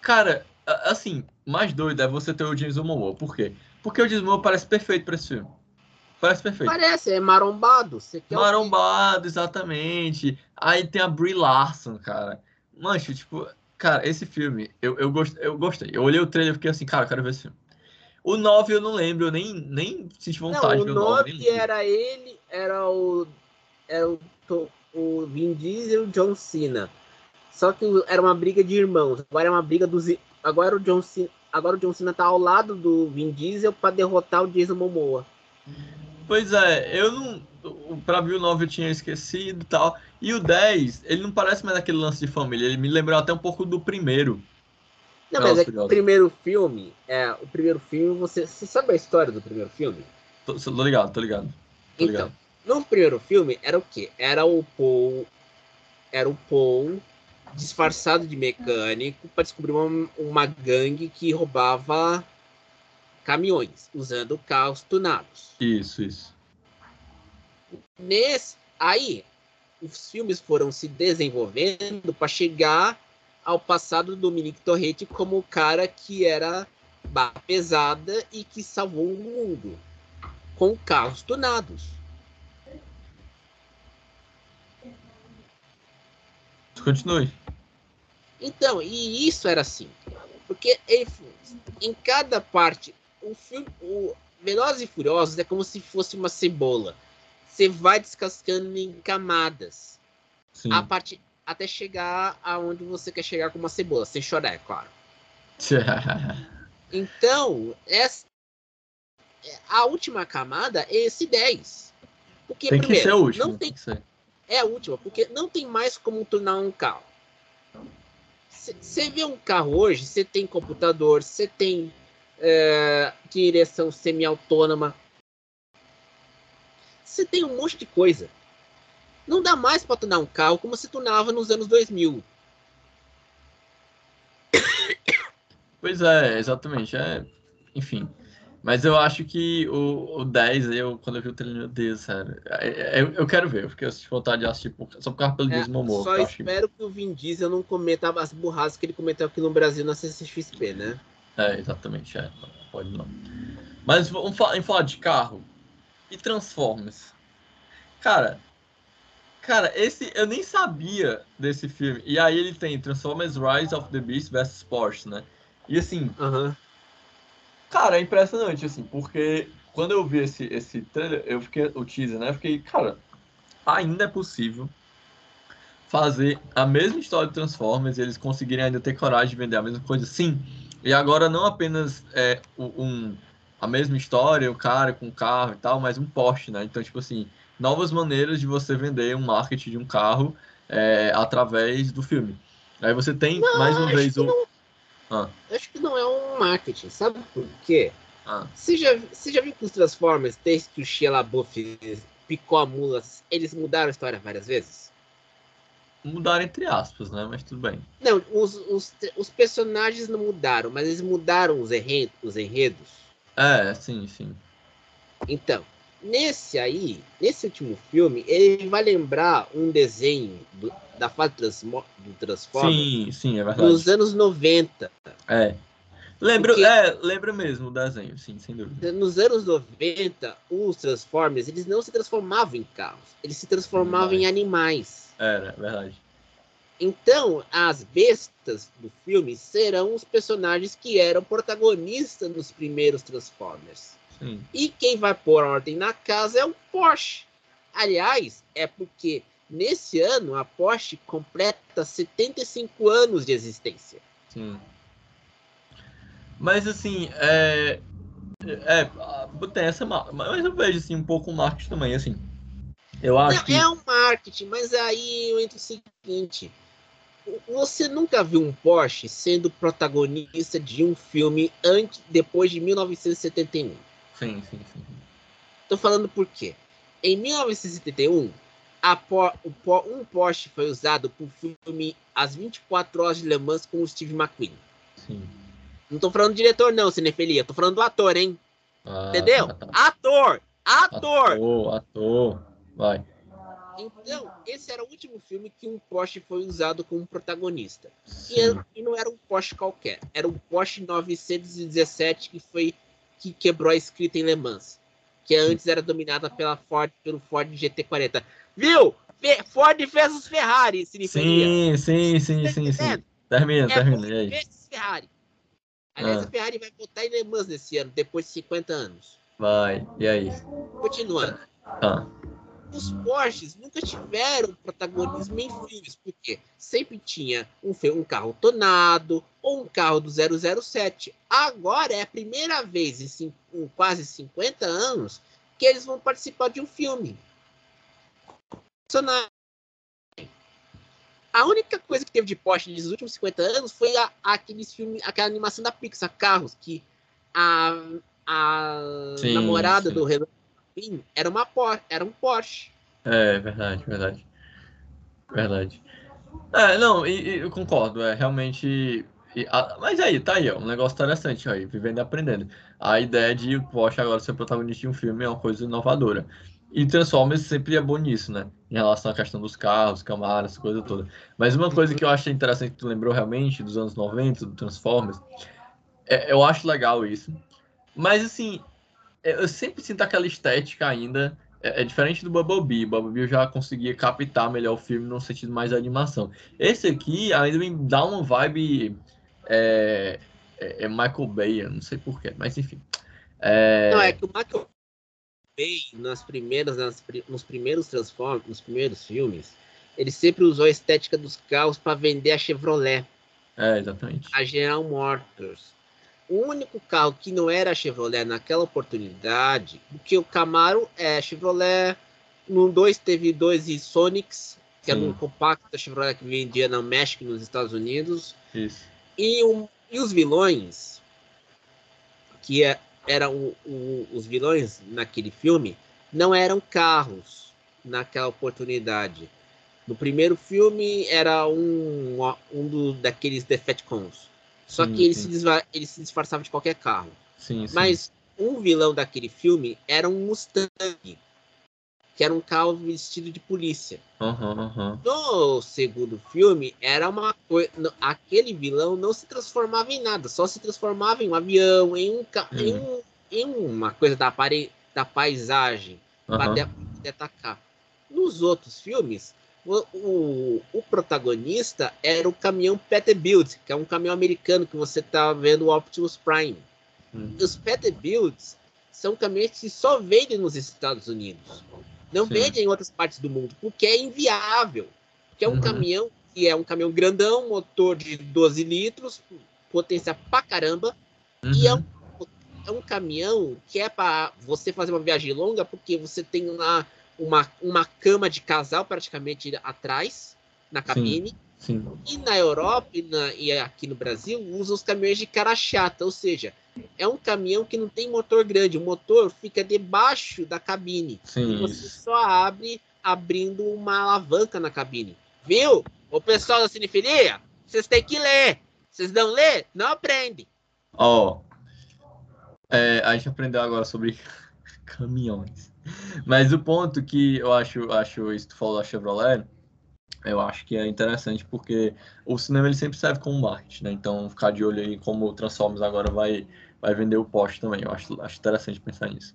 Cara, assim, mais doido é você ter o James Momoa. Por quê? Porque o James Momoa parece perfeito pra esse filme. Parece perfeito. Parece, é marombado. Marombado, exatamente. Aí tem a Brie Larson, cara. Mancho, tipo, cara, esse filme, eu, eu, gost, eu gostei. Eu olhei o trailer e fiquei assim, cara, eu quero ver esse filme. O 9 eu não lembro, eu nem, nem senti vontade Não, de o ver o 9. nem 9 lembro. era ele, era o. Era o, o Vin Diesel e o John Cena. Só que era uma briga de irmãos. Agora é uma briga dos. Agora o John Cena, agora o John Cena tá ao lado do Vin Diesel para derrotar o Jason Momoa. Pois é, eu não. Ver o 9 eu tinha esquecido e tal. E o 10, ele não parece mais aquele lance de família. Ele me lembrou até um pouco do primeiro. Não, mas é que o primeiro filme, é, o primeiro filme, você, você sabe a história do primeiro filme? Tô, tô ligado, tô ligado. Tô Então, ligado. no primeiro filme era o quê? Era o Paul, era o Paul disfarçado de mecânico para descobrir uma, uma gangue que roubava caminhões usando carros tunados. Isso, isso. Nesse, aí os filmes foram se desenvolvendo para chegar ao passado do Dominique Torretti como o cara que era barra pesada e que salvou o mundo com carros tunados. Continue. Então, e isso era assim. Porque ele- em cada parte, o filme, o Velozes e Furiosos é como se fosse uma cebola. Você vai descascando em camadas. Sim. A parte até chegar aonde você quer chegar com uma cebola, sem chorar, é claro. Então, essa a última camada é esse 10. Porque tem que primeiro, ser o último. não tem tem é a última, porque não tem mais como tornar um carro. Você vê um carro hoje, você tem computador, você tem é, direção semi-autônoma, você tem um monte de coisa. Não dá mais para tunar um carro como se tunava nos anos 2000. Pois é, exatamente. É, enfim. Mas eu acho que o, o 10, eu, quando eu vi o trailer, meu Deus, sério. É, é, eu, eu quero ver, porque eu tive vontade de assistir só por causa pelo É, Jason Momoa. só eu acho que- espero que o Vin Diesel não cometa as burradas que ele cometeu aqui no Brasil na CCXP, né? É, exatamente, é. Pode não. Mas vamos falar, em falar de carro e Transformers. Cara, cara, esse eu nem sabia desse filme. E aí ele tem Transformers Rise of the Beast vs Porsche, né? E assim, cara, é impressionante, assim, porque quando eu vi esse, esse trailer, eu fiquei, o teaser, né? Eu fiquei, cara, ainda é possível fazer a mesma história de Transformers e eles conseguirem ainda ter coragem de vender a mesma coisa? Sim. E agora não apenas é, um, a mesma história, o cara com o carro e tal, mas um Porsche, né? Então, tipo assim, novas maneiras de você vender um marketing de um carro é, através do filme. Aí você tem, Não, mais uma vez, o... não. Ah. Acho que não é um marketing, sabe por quê? Ah, Você já, você já viu que os Transformers, desde que o Shia LaBeouf picou a mula, eles mudaram a história várias vezes? mudaram entre aspas, né? Mas tudo bem. Não, os, os, os personagens não mudaram, mas eles mudaram os, enredos, os enredos. É, sim, sim. Então, nesse aí, nesse último filme, ele vai lembrar um desenho do- da fase Transmo- do Transformers Sim, sim, é verdade. nos anos 90. É. Lembra, Porque- é, lembra mesmo o desenho, sim, sem dúvida. Nos anos 90, os Transformers, eles não se transformavam em carros, eles se transformavam em animais. Era, é verdade. Então, as bestas do filme serão os personagens que eram protagonistas nos primeiros Transformers. Sim. E quem vai pôr ordem na casa é o Porsche. Aliás, é porque nesse ano a Porsche completa 75 anos de existência. Sim. Mas assim, é. É, tem essa. ma- Mas eu vejo assim, um pouco o marketing também, assim. Eu acho Não, que. É um marketing, mas aí eu entro o seguinte: você nunca viu um Porsche sendo protagonista de um filme antes, depois de 1971? Sim, sim, sim. Tô falando por quê? Em 1971, a Po- o Po- um Porsche foi usado para o filme As 24 Horas de Le Mans com o Steve McQueen. sim. Não tô falando do diretor, não, Cinefilia. Tô falando do ator, hein? Ah, Entendeu? Ator! Ator! Ator, ator. Vai. Então, esse era o último filme que um Porsche foi usado como protagonista. E, era- e não era um Porsche qualquer. Era um Porsche 917 que foi que quebrou a escrita em Le Mans. Que antes era dominada pela Ford, pelo Ford GT40. Viu? Fe- Ford versus Ferrari, Cinefilia. Sim, sim, sim, sim, sim. Termina, É termina. Ford E aí? versus Ferrari. Aliás, Ah. a Ferrari vai botar em Le Mans nesse ano, depois de 50 anos. Vai. E aí? Continuando. Tá. Os Porsches nunca tiveram protagonismo em filmes, porque sempre tinha um, um carro tonado ou um carro do 007. Agora é a primeira vez em, em quase 50 anos que eles vão participar de um filme. A única coisa que teve de Porsche nos últimos 50 anos foi a, aqueles filmes, aquela animação da Pixar, Carros, que a, a Sim, namorada sim. do Renault Era uma Por era um Porsche. É, verdade, verdade. Verdade. É, não, e, e eu concordo, é realmente. e a- mas aí, tá aí, ó, um negócio interessante aí, vivendo e aprendendo. A ideia de o Porsche agora ser protagonista de um filme é uma coisa inovadora. E Transformers sempre é bom nisso, né? Em relação à questão dos carros, câmaras, essa coisa toda. Mas uma coisa que eu achei interessante que tu lembrou realmente dos anos 90, do Transformers, é- eu acho legal isso. Mas assim, eu sempre sinto aquela estética ainda. É, é diferente do Bumblebee. Bumblebee eu já conseguia captar melhor o filme no sentido mais da animação. Esse aqui ainda me dá uma vibe. É, é- é Michael Bay, eu não sei porquê, mas enfim. É, Não, é que o Michael Bay, nas primeiras, nas nos primeiros Transformers, nos primeiros filmes, ele sempre usou a estética dos carros para vender a Chevrolet, é, exatamente. a General Motors. O único carro que não era Chevrolet naquela oportunidade, porque o Camaro é Chevrolet, no 2 teve dois e Sonics, que era um compacto da Chevrolet que vendia no México e nos Estados Unidos. Isso. E, um, e os vilões, que é, eram o, os vilões naquele filme, não eram carros naquela oportunidade. No primeiro filme era um, um do, daqueles Defectcons. Só sim, que ele se, ele se disfarçava de qualquer carro. Sim, Mas um vilão daquele filme era um Mustang, que era um carro vestido de polícia. Uhum, uhum. No segundo filme, era uma coisa. Aquele vilão não se transformava em nada, só se transformava em um avião, em, um, uhum. em, um, em uma coisa da, pare, da paisagem para atacar. Nos outros filmes, o, o, o, protagonista era o caminhão Peterbilt, que é um caminhão americano que você tá vendo o Optimus Prime. Uhum. Os Peterbilts são caminhões que só vendem nos Estados Unidos. Não Sim. vendem em outras partes do mundo, porque é inviável. Porque é um uhum. caminhão que é um caminhão grandão, motor de 12 litros, potência pra caramba, uhum. e é um, é um caminhão que é para você fazer uma viagem longa, porque você tem lá uma, uma cama de casal praticamente atrás, na cabine. Sim, sim. E na Europa e, na, e, aqui no Brasil usa os caminhões de cara chata, ou seja, é um caminhão que não tem motor grande, o motor fica debaixo da cabine. Sim, e você só abre abrindo uma alavanca na cabine. Viu? O pessoal da cinefilia, vocês têm que ler. Vocês não lê, não aprendem. Ó, oh, é, a gente aprendeu agora sobre caminhões. Mas o ponto que eu acho, acho isso que tu falou da Chevrolet, eu acho que é interessante porque o cinema ele sempre serve como marketing, né? Então ficar de olho aí como o Transformers agora vai, vai vender o poste também. Eu acho, acho interessante pensar nisso.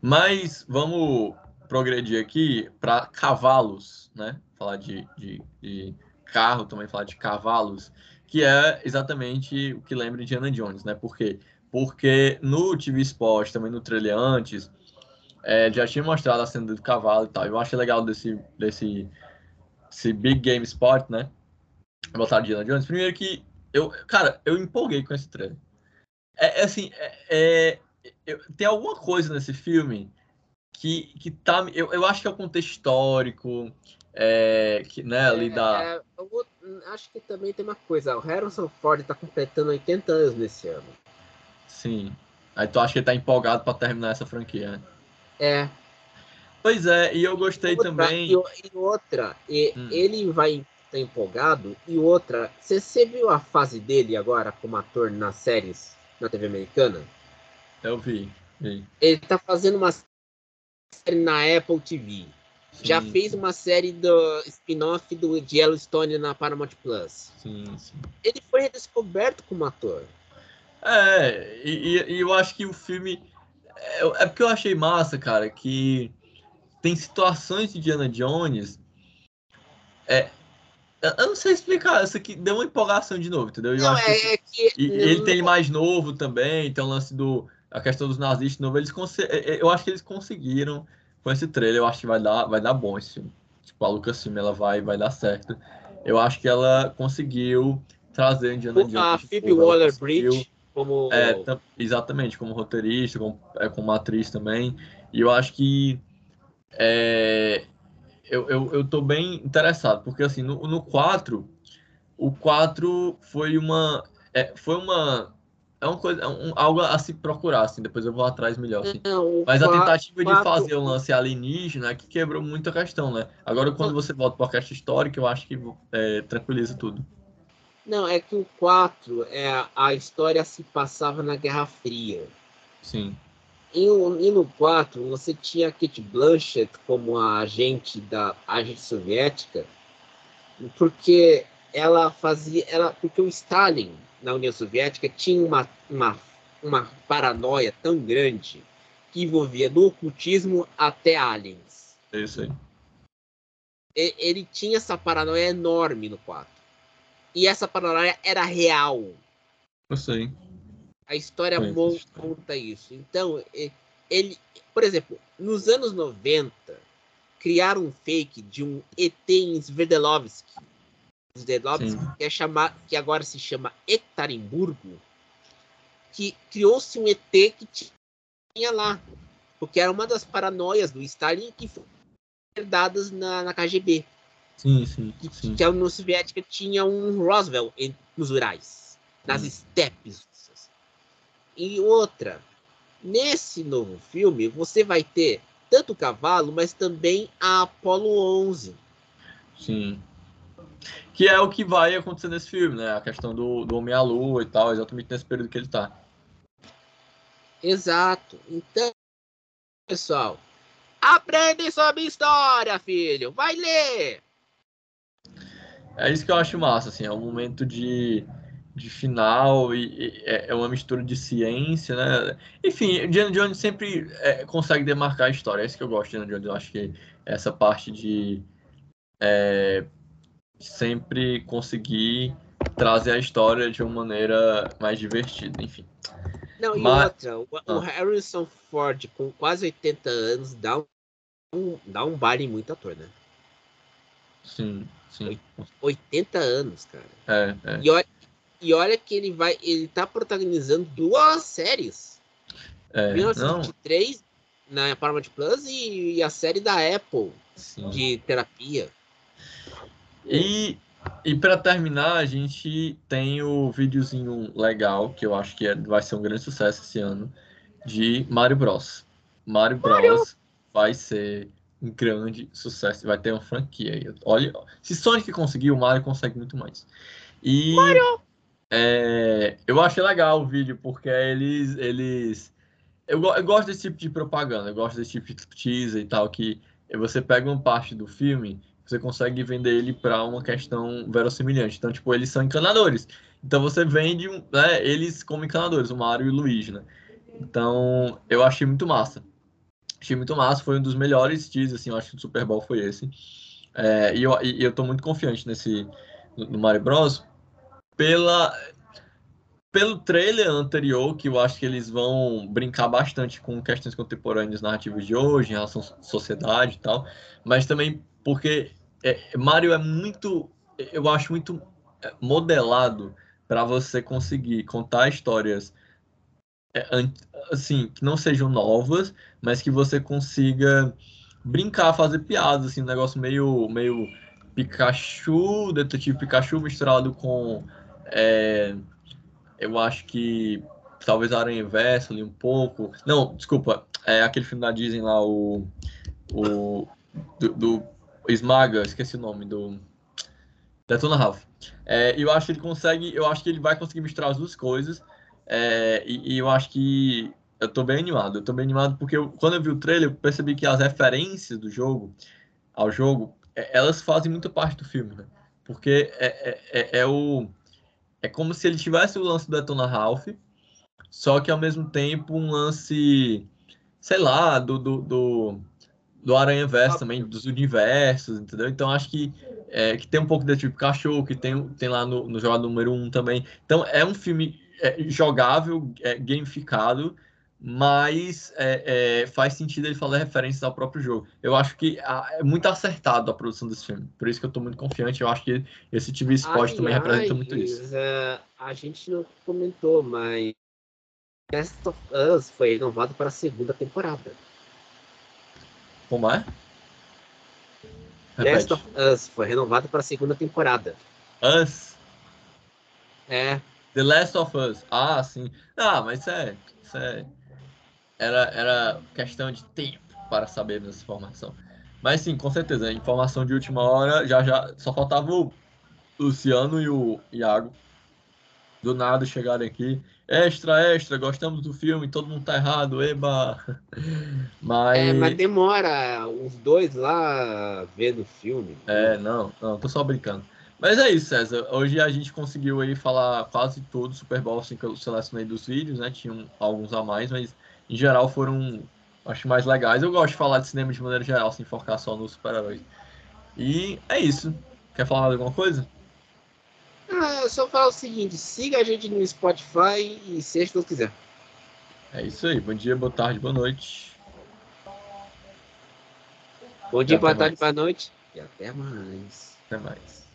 Mas vamos progredir aqui para cavalos, né? Falar de, de, de, carro também, falar de cavalos, que é exatamente o que lembra Indiana Jones, né? Por quê? Porque no TV Sport, também no trailer antes, é, já tinha mostrado a cena do cavalo e tal. Eu achei legal desse, desse, Big Game Spot, né? Botar Indiana Jones. Primeiro que eu, cara, eu empolguei com esse trailer. É, é assim, é, é, eu, tem alguma coisa nesse filme que, que tá. Eu, eu acho que é o contexto histórico, é, que, né, ali é, da. É, vou, acho que também tem uma coisa. O Harrison Ford tá completando 80 anos nesse ano. Sim. Aí tu acha que ele tá empolgado para terminar essa franquia, né? É. Pois é, e eu gostei outra, também. E, e outra, e, hum. ele vai estar empolgado. E outra, você, você viu a fase dele agora como ator nas séries na TV americana? Eu vi, vi. Ele tá fazendo uma série na Apple TV. Sim, Já fez sim. uma série do spin-off do de Yellowstone na Paramount Plus. Sim, sim. Ele foi redescoberto como ator. É, e, e eu acho que o filme é, é porque eu achei massa, cara, que tem situações de Diana Jones. É, eu não sei explicar, isso aqui deu uma empolgação de novo, entendeu? Eu não, é, que, é que, e, ele tem mais novo também, então o lance do. A questão dos nazistas novo, eles é, é, eu acho que eles conseguiram com esse trailer, eu acho que vai dar, vai dar bom esse filme. Tipo, a Lucasfilm, ela vai, vai dar certo. Eu acho que ela conseguiu trazer Indiana Jones. A Phoebe Waller-Bridge como... É, exatamente, como roteirista, como, é, como atriz também. E eu acho que é, eu, eu, eu tô bem interessado, porque assim, no, no 4, o 4 foi uma. É, foi uma. É uma coisa, é um, algo a se procurar, assim, depois eu vou atrás melhor. Assim. Não, Mas a tentativa 4... de fazer o lance alienígena é que quebrou muito a questão, né? Agora, quando você volta para a questão histórica, eu acho que é, tranquiliza tudo. Não, é que o 4, é, a história se passava na Guerra Fria. Sim. E, e no 4, você tinha a Kate Blanchett como a agente da agente soviética, porque ela fazia. Ela, porque o Stalin, na União Soviética, tinha uma, uma, uma paranoia tão grande que envolvia do ocultismo até aliens. É isso aí. Ele tinha essa paranoia enorme no 4. E essa paranoia era real. Eu sei. A história conta isso. Então, ele, por exemplo, nos anos 90, criaram um fake de um ET em Sverdlovsk. Que, é chamar, que agora se chama Ekaterimburgo, que criou-se um ET que tinha lá. Porque era uma das paranoias do Stalin que foram herdadas na, na KGB. Sim, sim, sim. Que a União Soviética tinha um Roosevelt nos Urais, nas hum. estepes. E outra, nesse novo filme, você vai ter tanto o cavalo, mas também a Apollo 11. Sim. Que é o que vai acontecer nesse filme, né? A questão do, do Homem à Lua e tal, exatamente nesse período que ele tá. Exato. Então, pessoal, aprende sobre história, filho. Vai ler! É isso que eu acho massa, assim, é um momento de, de final e, e é, é uma mistura de ciência, né? Enfim, Indiana Jones sempre é, consegue demarcar a história, é isso que eu gosto de Indiana Jones, eu acho que essa parte de é, sempre conseguir trazer a história de uma maneira mais divertida, enfim. Não, e Mas... outra, o, ah. o, Harrison Ford com quase 80 anos dá um, dá um baile em muito ator, né? Sim, sim. 80 anos, cara. É, é. E olha, e olha que ele vai, ele tá protagonizando duas séries. É, 1923 não. na Paramount Plus e, e, a série da Apple sim. de terapia. E, e para terminar, a gente tem o videozinho legal, que eu acho que é, vai ser um grande sucesso esse ano, de Mario Bros. Mario Bros Mario. vai ser um grande sucesso, vai ter uma franquia aí. Olha, se Sonic conseguiu, o Mario consegue muito mais. E Mario. É, eu achei legal o vídeo, porque eles. eles eu, eu gosto desse tipo de propaganda, eu gosto desse tipo de teaser e tal, que você pega uma parte do filme você consegue vender ele para uma questão verossimilhante. Então, tipo, eles são encanadores. Então você vende né, eles como encanadores, o Mario e o Luigi, né? Então, eu achei muito massa. Achei muito massa, foi um dos melhores teasers, assim, eu acho que o Super Bowl foi esse. É, e, eu, e eu tô muito confiante nesse no, no Mario Bros. Pela, pelo trailer anterior, que eu acho que eles vão brincar bastante com questões contemporâneas narrativas de hoje, em relação à sociedade e tal, mas também porque é, Mario é muito, eu acho muito modelado para você conseguir contar histórias assim que não sejam novas, mas que você consiga brincar, fazer piadas, assim, um negócio meio meio Pikachu, detetive Pikachu misturado com é, eu acho que talvez Aranha Verso ali um pouco. Não, desculpa, é aquele filme da Disney lá, o. o do, do Esmaga, esqueci o nome do. Detona Ralph. É, eu acho que ele consegue, eu acho que ele vai conseguir misturar as duas coisas. É, e, e, eu acho que eu tô bem animado. Eu tô bem animado porque eu, quando eu vi o trailer, eu percebi que as referências do jogo ao jogo, é, elas fazem muito parte do filme, né? Porque é, é, é, é o é como se ele tivesse o lance do Detona Ralph, só que ao mesmo tempo um lance, sei lá, do, do, do do Aranha Verso também, dos universos, entendeu? Então acho que, é, que tem um pouco desse tipo de cachorro, que tem, tem lá no, no jogador número 1 um também. Então é um filme é, jogável, é, gamificado, mas é, é, faz sentido ele falar referências ao próprio jogo. Eu acho que a, é muito acertado a produção desse filme, por isso que eu estou muito confiante. Eu acho que esse TV Spot também representa muito isso. Uh, a gente não comentou, mas Last of Us foi renovado para a segunda temporada. Como é? Last of Us foi renovado para a segunda temporada. Us? É. The Last of Us. Ah, sim. Ah, mas isso é. Isso é era, era questão de tempo para saber dessa informação. Mas sim, com certeza, informação de última hora, já já só faltava o Luciano e o Iago do nada chegarem aqui. Extra, extra, gostamos do filme, todo mundo tá errado, eba! Mas. É, mas demora os dois lá vendo o filme. É, não, não, tô só brincando. Mas é isso, César. Hoje a gente conseguiu aí falar quase todo o Super Bowl assim que eu selecionei dos vídeos, né? Tinham alguns a mais, mas em geral foram, acho, mais legais. Eu gosto de falar de cinema de maneira geral, sem focar só nos super-heróis. E é isso. Quer falar mais alguma coisa? Ah, só falar o seguinte: siga a gente no Spotify e seja o que quiser. É isso aí. Bom dia, boa tarde, boa noite. Bom dia, boa tarde, boa noite. E até mais. Até mais.